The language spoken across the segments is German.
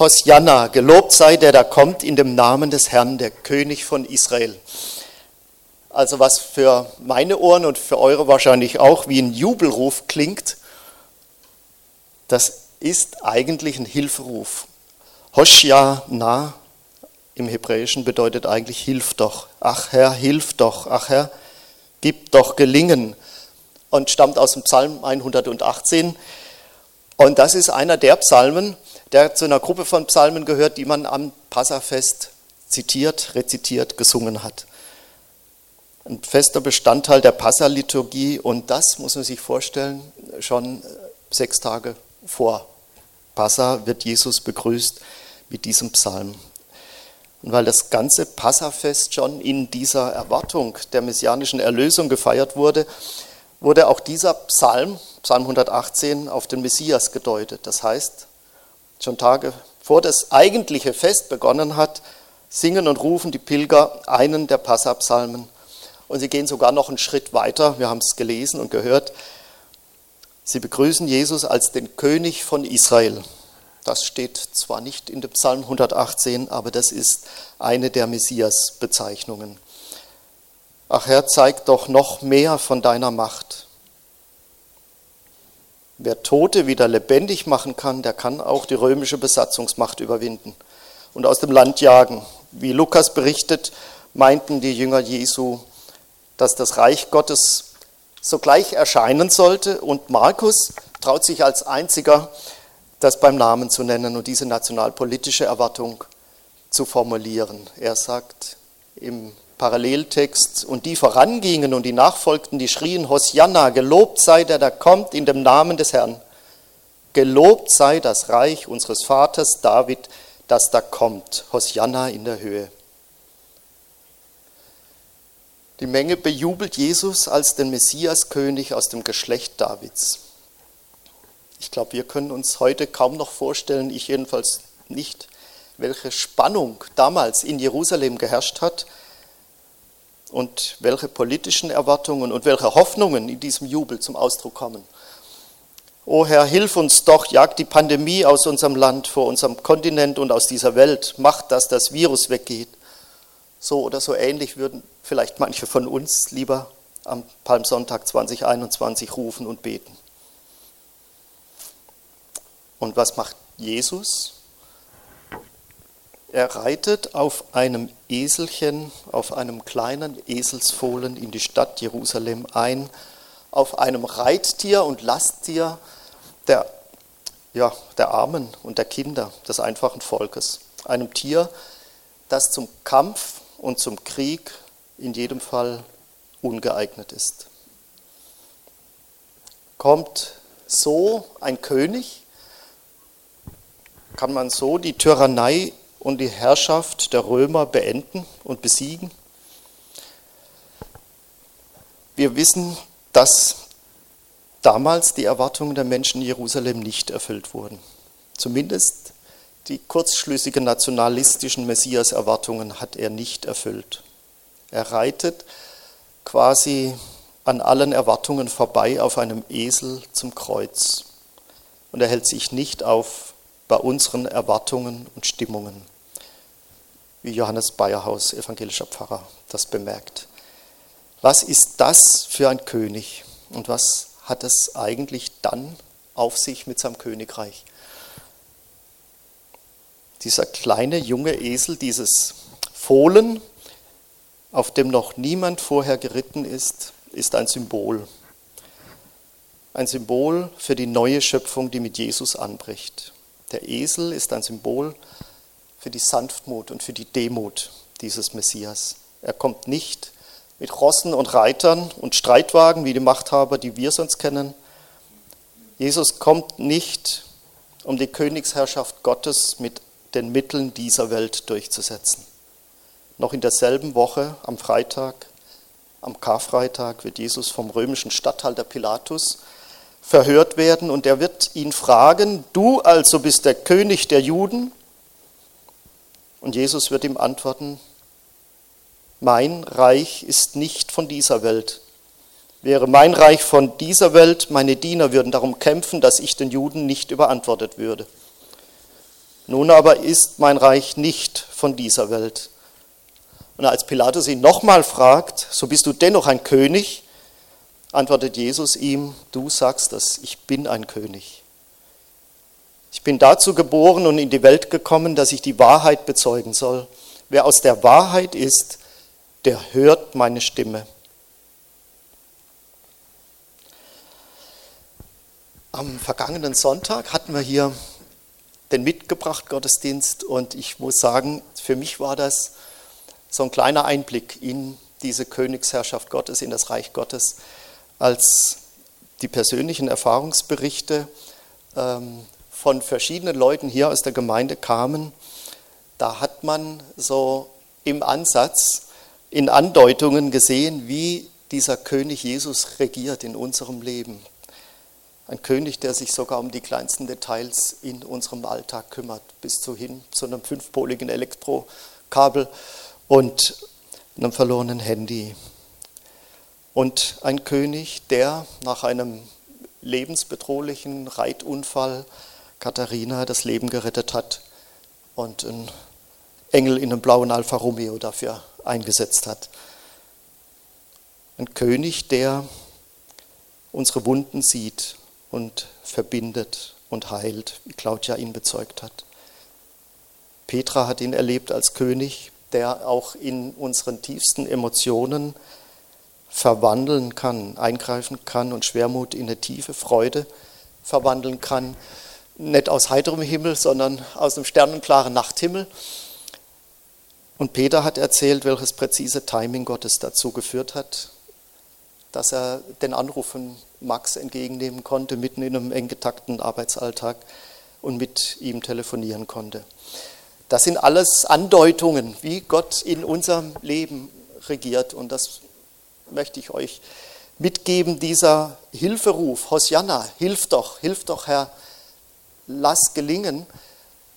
Hosianna, gelobt sei der, der kommt in dem Namen des Herrn, der König von Israel. Also was für meine Ohren und für eure wahrscheinlich auch wie ein Jubelruf klingt, das ist eigentlich ein Hilferuf. Hoshia-na im Hebräischen bedeutet eigentlich hilf doch. Ach Herr, hilf doch. Ach Herr, gib doch Gelingen. Und stammt aus dem Psalm 118. Und das ist einer der Psalmen, der zu einer Gruppe von Psalmen gehört, die man am Passafest zitiert, rezitiert, gesungen hat. Ein fester Bestandteil der Passaliturgie und das muss man sich vorstellen, schon sechs Tage vor Passa wird Jesus begrüßt mit diesem Psalm. Und weil das ganze Passafest schon in dieser Erwartung der messianischen Erlösung gefeiert wurde, wurde auch dieser Psalm, Psalm 118, auf den Messias gedeutet. Das heißt, schon Tage vor das eigentliche Fest begonnen hat, singen und rufen die Pilger einen der Passapsalmen. Und sie gehen sogar noch einen Schritt weiter, wir haben es gelesen und gehört. Sie begrüßen Jesus als den König von Israel. Das steht zwar nicht in dem Psalm 118, aber das ist eine der Messias-Bezeichnungen. Ach Herr, zeig doch noch mehr von deiner Macht. Wer Tote wieder lebendig machen kann, der kann auch die römische Besatzungsmacht überwinden und aus dem Land jagen. Wie Lukas berichtet, meinten die Jünger Jesu, dass das Reich Gottes sogleich erscheinen sollte und Markus traut sich als einziger das beim Namen zu nennen und diese nationalpolitische Erwartung zu formulieren. Er sagt im Paralleltext, und die vorangingen und die nachfolgten, die schrien, Hosianna, gelobt sei der, der kommt in dem Namen des Herrn. Gelobt sei das Reich unseres Vaters David, das da kommt. Hosianna in der Höhe. Die Menge bejubelt Jesus als den Messiaskönig aus dem Geschlecht Davids. Ich glaube, wir können uns heute kaum noch vorstellen, ich jedenfalls nicht, welche Spannung damals in Jerusalem geherrscht hat und welche politischen Erwartungen und welche Hoffnungen in diesem Jubel zum Ausdruck kommen. O Herr, hilf uns doch, jag die Pandemie aus unserem Land, vor unserem Kontinent und aus dieser Welt, mach, dass das Virus weggeht. So oder so ähnlich würden vielleicht manche von uns lieber am Palmsonntag 2021 rufen und beten. Und was macht Jesus? Er reitet auf einem Eselchen, auf einem kleinen Eselsfohlen in die Stadt Jerusalem ein, auf einem Reittier und Lasttier der, ja, der Armen und der Kinder des einfachen Volkes. Einem Tier, das zum Kampf und zum Krieg in jedem Fall ungeeignet ist. Kommt so ein König kann man so die Tyrannei und die Herrschaft der Römer beenden und besiegen? Wir wissen, dass damals die Erwartungen der Menschen in Jerusalem nicht erfüllt wurden. Zumindest die kurzschlüssigen nationalistischen Messias-Erwartungen hat er nicht erfüllt. Er reitet quasi an allen Erwartungen vorbei auf einem Esel zum Kreuz. Und er hält sich nicht auf bei unseren Erwartungen und Stimmungen, wie Johannes Bayerhaus, evangelischer Pfarrer, das bemerkt. Was ist das für ein König und was hat es eigentlich dann auf sich mit seinem Königreich? Dieser kleine junge Esel, dieses Fohlen, auf dem noch niemand vorher geritten ist, ist ein Symbol. Ein Symbol für die neue Schöpfung, die mit Jesus anbricht. Der Esel ist ein Symbol für die Sanftmut und für die Demut dieses Messias. Er kommt nicht mit Rossen und Reitern und Streitwagen wie die Machthaber, die wir sonst kennen. Jesus kommt nicht, um die Königsherrschaft Gottes mit den Mitteln dieser Welt durchzusetzen. Noch in derselben Woche, am Freitag, am Karfreitag, wird Jesus vom römischen Statthalter Pilatus verhört werden und er wird ihn fragen, du also bist der König der Juden? Und Jesus wird ihm antworten, mein Reich ist nicht von dieser Welt. Wäre mein Reich von dieser Welt, meine Diener würden darum kämpfen, dass ich den Juden nicht überantwortet würde. Nun aber ist mein Reich nicht von dieser Welt. Und als Pilatus ihn nochmal fragt, so bist du dennoch ein König, antwortet Jesus ihm, du sagst das, ich bin ein König. Ich bin dazu geboren und in die Welt gekommen, dass ich die Wahrheit bezeugen soll. Wer aus der Wahrheit ist, der hört meine Stimme. Am vergangenen Sonntag hatten wir hier den mitgebracht Gottesdienst und ich muss sagen, für mich war das so ein kleiner Einblick in diese Königsherrschaft Gottes, in das Reich Gottes, als die persönlichen Erfahrungsberichte ähm, von verschiedenen Leuten hier aus der Gemeinde kamen. Da hat man so im Ansatz, in Andeutungen gesehen, wie dieser König Jesus regiert in unserem Leben. Ein König, der sich sogar um die kleinsten Details in unserem Alltag kümmert, bis zu hin zu einem fünfpoligen Elektrokabel und einem verlorenen Handy. Und ein König, der nach einem lebensbedrohlichen Reitunfall Katharina das Leben gerettet hat und einen Engel in einem blauen Alfa Romeo dafür eingesetzt hat. Ein König, der unsere Wunden sieht und verbindet und heilt, wie Claudia ihn bezeugt hat. Petra hat ihn erlebt als König, der auch in unseren tiefsten Emotionen verwandeln kann, eingreifen kann und Schwermut in eine tiefe Freude verwandeln kann. Nicht aus heiterem Himmel, sondern aus einem sternenklaren Nachthimmel. Und Peter hat erzählt, welches präzise Timing Gottes dazu geführt hat, dass er den Anruf von Max entgegennehmen konnte, mitten in einem eng getakten Arbeitsalltag und mit ihm telefonieren konnte. Das sind alles Andeutungen, wie Gott in unserem Leben regiert. Und das möchte ich euch mitgeben, dieser Hilferuf, Hosianna, hilf doch, hilf doch, Herr, lass gelingen,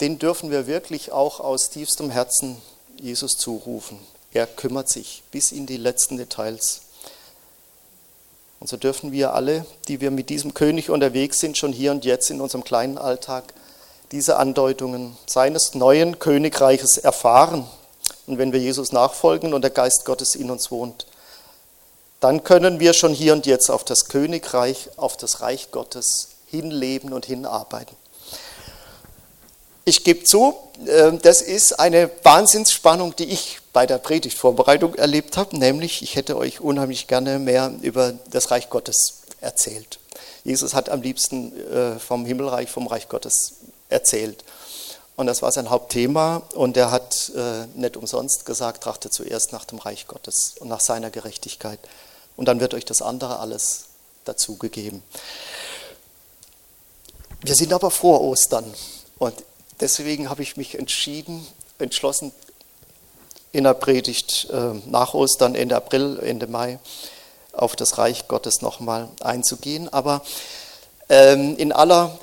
den dürfen wir wirklich auch aus tiefstem Herzen Jesus zurufen. Er kümmert sich bis in die letzten Details und so dürfen wir alle, die wir mit diesem König unterwegs sind, schon hier und jetzt in unserem kleinen Alltag, diese Andeutungen seines neuen Königreiches erfahren. Und wenn wir Jesus nachfolgen und der Geist Gottes in uns wohnt, dann können wir schon hier und jetzt auf das Königreich, auf das Reich Gottes hinleben und hinarbeiten. Ich gebe zu, ähm, das ist eine Wahnsinnsspannung, die ich bei der Predigtvorbereitung erlebt habe, nämlich ich hätte euch unheimlich gerne mehr über das Reich Gottes erzählt. Jesus hat am liebsten äh, vom Himmelreich, vom Reich Gottes erzählt. Und das war sein Hauptthema und er hat äh, nicht umsonst gesagt, trachte zuerst nach dem Reich Gottes und nach seiner Gerechtigkeit. Und dann wird euch das andere alles dazugegeben. Wir sind aber vor Ostern und Deswegen habe ich mich entschieden, entschlossen, in der Predigt äh, nach Ostern, Ende April, Ende Mai, auf das Reich Gottes nochmal einzugehen. Aber ähm, in aller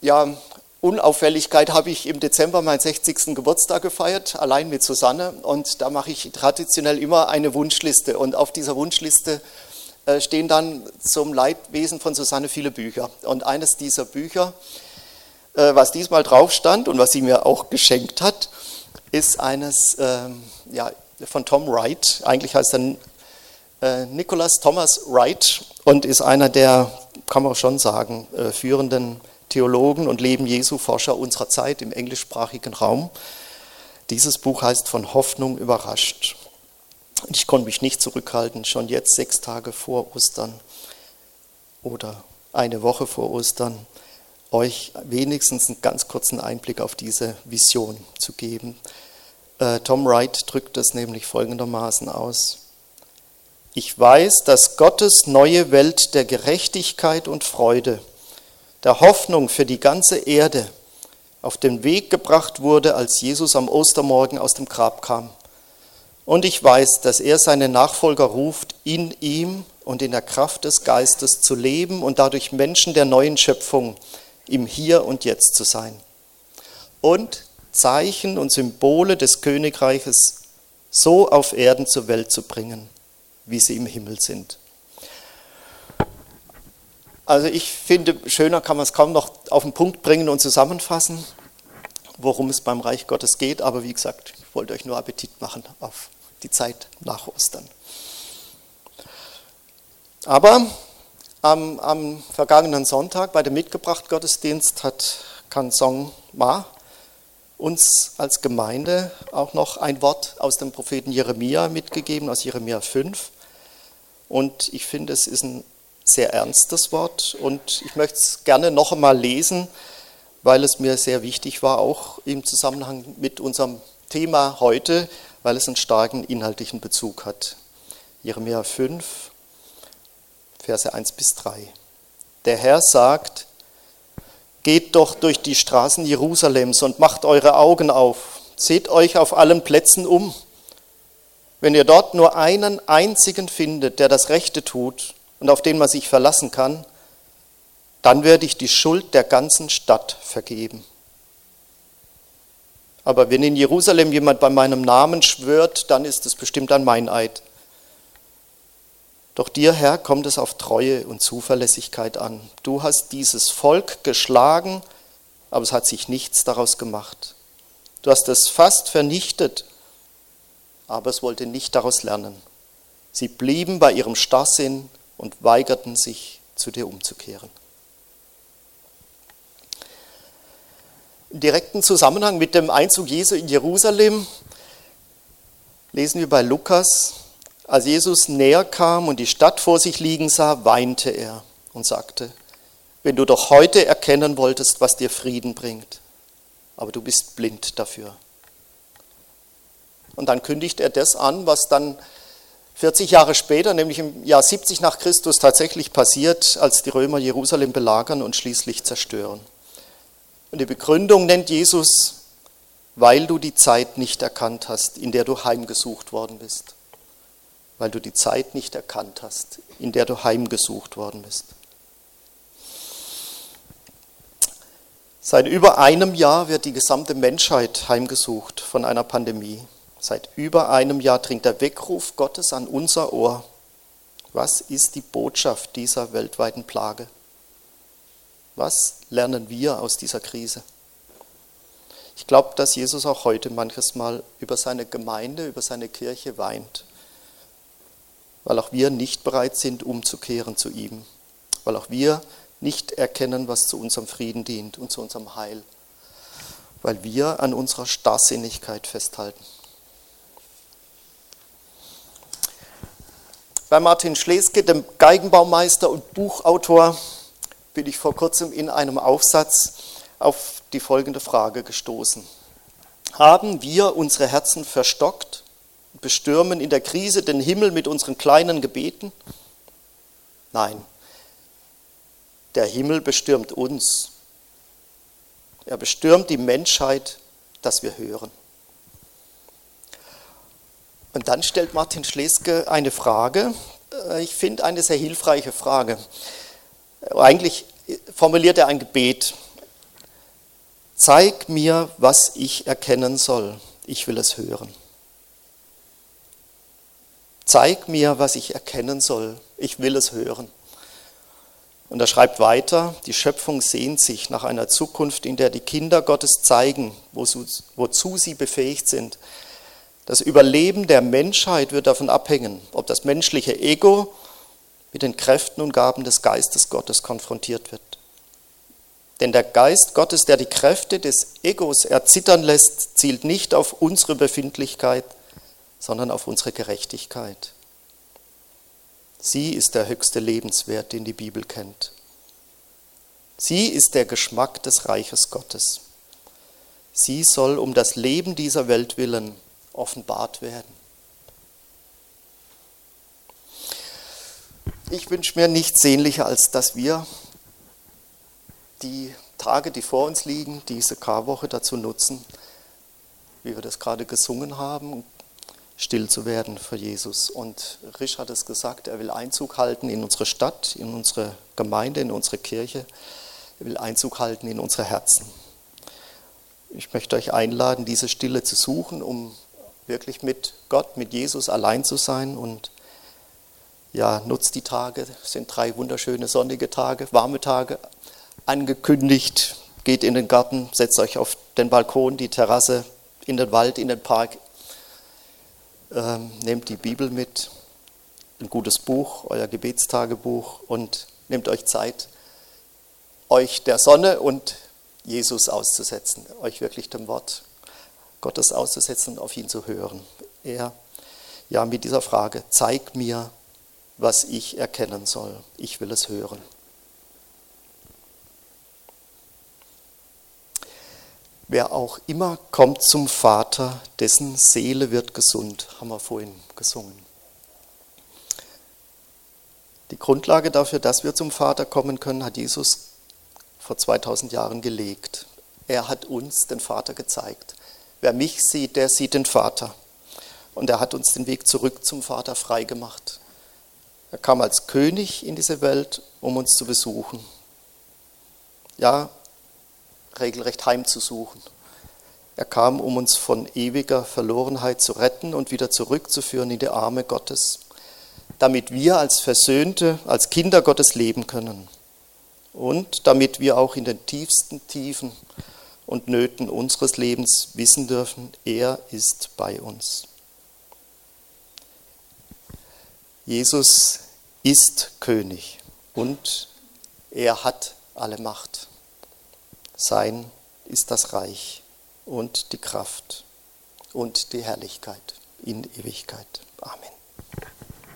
ja, Unauffälligkeit habe ich im Dezember meinen 60. Geburtstag gefeiert, allein mit Susanne. Und da mache ich traditionell immer eine Wunschliste. Und auf dieser Wunschliste äh, stehen dann zum Leidwesen von Susanne viele Bücher. Und eines dieser Bücher äh, was diesmal drauf stand und was sie mir auch geschenkt hat, ist eines ähm, ja, von Tom Wright. Eigentlich heißt er äh, Nicholas Thomas Wright und ist einer der, kann man auch schon sagen, führenden Theologen und Leben Jesu Forscher unserer Zeit im englischsprachigen Raum. Dieses Buch heißt Von Hoffnung überrascht. Ich konnte mich nicht zurückhalten, schon jetzt sechs Tage vor Ostern oder eine Woche vor Ostern euch wenigstens einen ganz kurzen Einblick auf diese Vision zu geben. Äh, Tom Wright drückt es nämlich folgendermaßen aus. Ich weiß, dass Gottes neue Welt der Gerechtigkeit und Freude, der Hoffnung für die ganze Erde auf den Weg gebracht wurde, als Jesus am Ostermorgen aus dem Grab kam. Und ich weiß, dass er seine Nachfolger ruft, in ihm und in der Kraft des Geistes zu leben und dadurch Menschen der neuen Schöpfung im Hier und Jetzt zu sein. Und Zeichen und Symbole des Königreiches so auf Erden zur Welt zu bringen, wie sie im Himmel sind. Also ich finde, schöner kann man es kaum noch auf den Punkt bringen und zusammenfassen. worum es beim Reich Gottes geht. Aber wie gesagt, ich wollte euch nur Appetit machen auf die Zeit nach Ostern. Aber am, am vergangenen Sonntag bei dem Mitgebracht-Gottesdienst hat Kansong Ma uns als Gemeinde auch noch ein Wort aus dem Propheten Jeremia mitgegeben, aus Jeremia 5. Und ich finde, es ist ein sehr ernstes Wort und ich möchte es gerne noch einmal lesen, weil es mir sehr wichtig war, auch im Zusammenhang mit unserem Thema heute, weil es einen starken inhaltlichen Bezug hat. Jeremia 5, Verse 1 bis 3. Der Herr sagt, Geht doch durch die Straßen Jerusalems und macht eure Augen auf. Seht euch auf allen Plätzen um. Wenn ihr dort nur einen einzigen findet, der das Rechte tut und auf den man sich verlassen kann, dann werde ich die Schuld der ganzen Stadt vergeben. Aber wenn in Jerusalem jemand bei meinem Namen schwört, dann ist es bestimmt ein Meineid. Doch dir, Herr, kommt es auf Treue und Zuverlässigkeit an. Du hast dieses Volk geschlagen, aber es hat sich nichts daraus gemacht. Du hast es fast vernichtet, aber es wollte nicht daraus lernen. Sie blieben bei ihrem Starrsinn und weigerten sich, zu dir umzukehren. Im direkten Zusammenhang mit dem Einzug Jesu in Jerusalem lesen wir bei Lukas, als Jesus näher kam und die Stadt vor sich liegen sah, weinte er und sagte, wenn du doch heute erkennen wolltest, was dir Frieden bringt, aber du bist blind dafür. Und dann kündigt er das an, was dann 40 Jahre später, nämlich im Jahr 70 nach Christus, tatsächlich passiert, als die Römer Jerusalem belagern und schließlich zerstören. Und die Begründung nennt Jesus, weil du die Zeit nicht erkannt hast, in der du heimgesucht worden bist weil du die Zeit nicht erkannt hast, in der du heimgesucht worden bist. Seit über einem Jahr wird die gesamte Menschheit heimgesucht von einer Pandemie. Seit über einem Jahr dringt der Weckruf Gottes an unser Ohr. Was ist die Botschaft dieser weltweiten Plage? Was lernen wir aus dieser Krise? Ich glaube, dass Jesus auch heute manches Mal über seine Gemeinde, über seine Kirche weint weil auch wir nicht bereit sind, umzukehren zu ihm, weil auch wir nicht erkennen, was zu unserem Frieden dient und zu unserem Heil, weil wir an unserer Starrsinnigkeit festhalten. Bei Martin Schleske, dem Geigenbaumeister und Buchautor, bin ich vor kurzem in einem Aufsatz auf die folgende Frage gestoßen. Haben wir unsere Herzen verstockt bestürmen in der Krise den Himmel mit unseren kleinen Gebeten? Nein, der Himmel bestürmt uns. Er bestürmt die Menschheit, dass wir hören. Und dann stellt Martin Schleske eine Frage, äh, ich finde eine sehr hilfreiche Frage. Eigentlich formuliert er ein Gebet. Zeig mir, was ich erkennen soll. Ich will es hören. Zeig mir, was ich erkennen soll. Ich will es hören. Und er schreibt weiter, die Schöpfung sehnt sich nach einer Zukunft, in der die Kinder Gottes zeigen, wozu sie befähigt sind. Das Überleben der Menschheit wird davon abhängen, ob das menschliche Ego mit den Kräften und Gaben des Geistes Gottes konfrontiert wird. Denn der Geist Gottes, der die Kräfte des Egos erzittern lässt, zielt nicht auf unsere Befindlichkeit, sondern auf unsere Gerechtigkeit. Sie ist der höchste Lebenswert, den die Bibel kennt. Sie ist der Geschmack des Reiches Gottes. Sie soll um das Leben dieser Welt willen offenbart werden. Ich wünsche mir nichts sehnlicher, als dass wir die Tage, die vor uns liegen, diese Karwoche dazu nutzen, wie wir das gerade gesungen haben, still zu werden für Jesus. Und Risch hat es gesagt, er will Einzug halten in unsere Stadt, in unsere Gemeinde, in unsere Kirche. Er will Einzug halten in unsere Herzen. Ich möchte euch einladen, diese Stille zu suchen, um wirklich mit Gott, mit Jesus allein zu sein. Und ja, nutzt die Tage, es sind drei wunderschöne sonnige Tage, warme Tage angekündigt. Geht in den Garten, setzt euch auf den Balkon, die Terrasse, in den Wald, in den Park. Ähm, nehmt die Bibel mit, ein gutes Buch, euer Gebetstagebuch und nehmt euch Zeit, euch der Sonne und Jesus auszusetzen, euch wirklich dem Wort Gottes auszusetzen und auf ihn zu hören. Er, ja, mit dieser Frage, zeig mir, was ich erkennen soll. Ich will es hören. Wer auch immer kommt zum Vater, dessen Seele wird gesund, haben wir vorhin gesungen. Die Grundlage dafür, dass wir zum Vater kommen können, hat Jesus vor 2000 Jahren gelegt. Er hat uns den Vater gezeigt. Wer mich sieht, der sieht den Vater. Und er hat uns den Weg zurück zum Vater freigemacht. Er kam als König in diese Welt, um uns zu besuchen. Ja, regelrecht heimzusuchen. Er kam, um uns von ewiger Verlorenheit zu retten und wieder zurückzuführen in die Arme Gottes, damit wir als Versöhnte, als Kinder Gottes leben können und damit wir auch in den tiefsten Tiefen und Nöten unseres Lebens wissen dürfen, er ist bei uns. Jesus ist König und er hat alle Macht. Sein ist das Reich und die Kraft und die Herrlichkeit in Ewigkeit. Amen.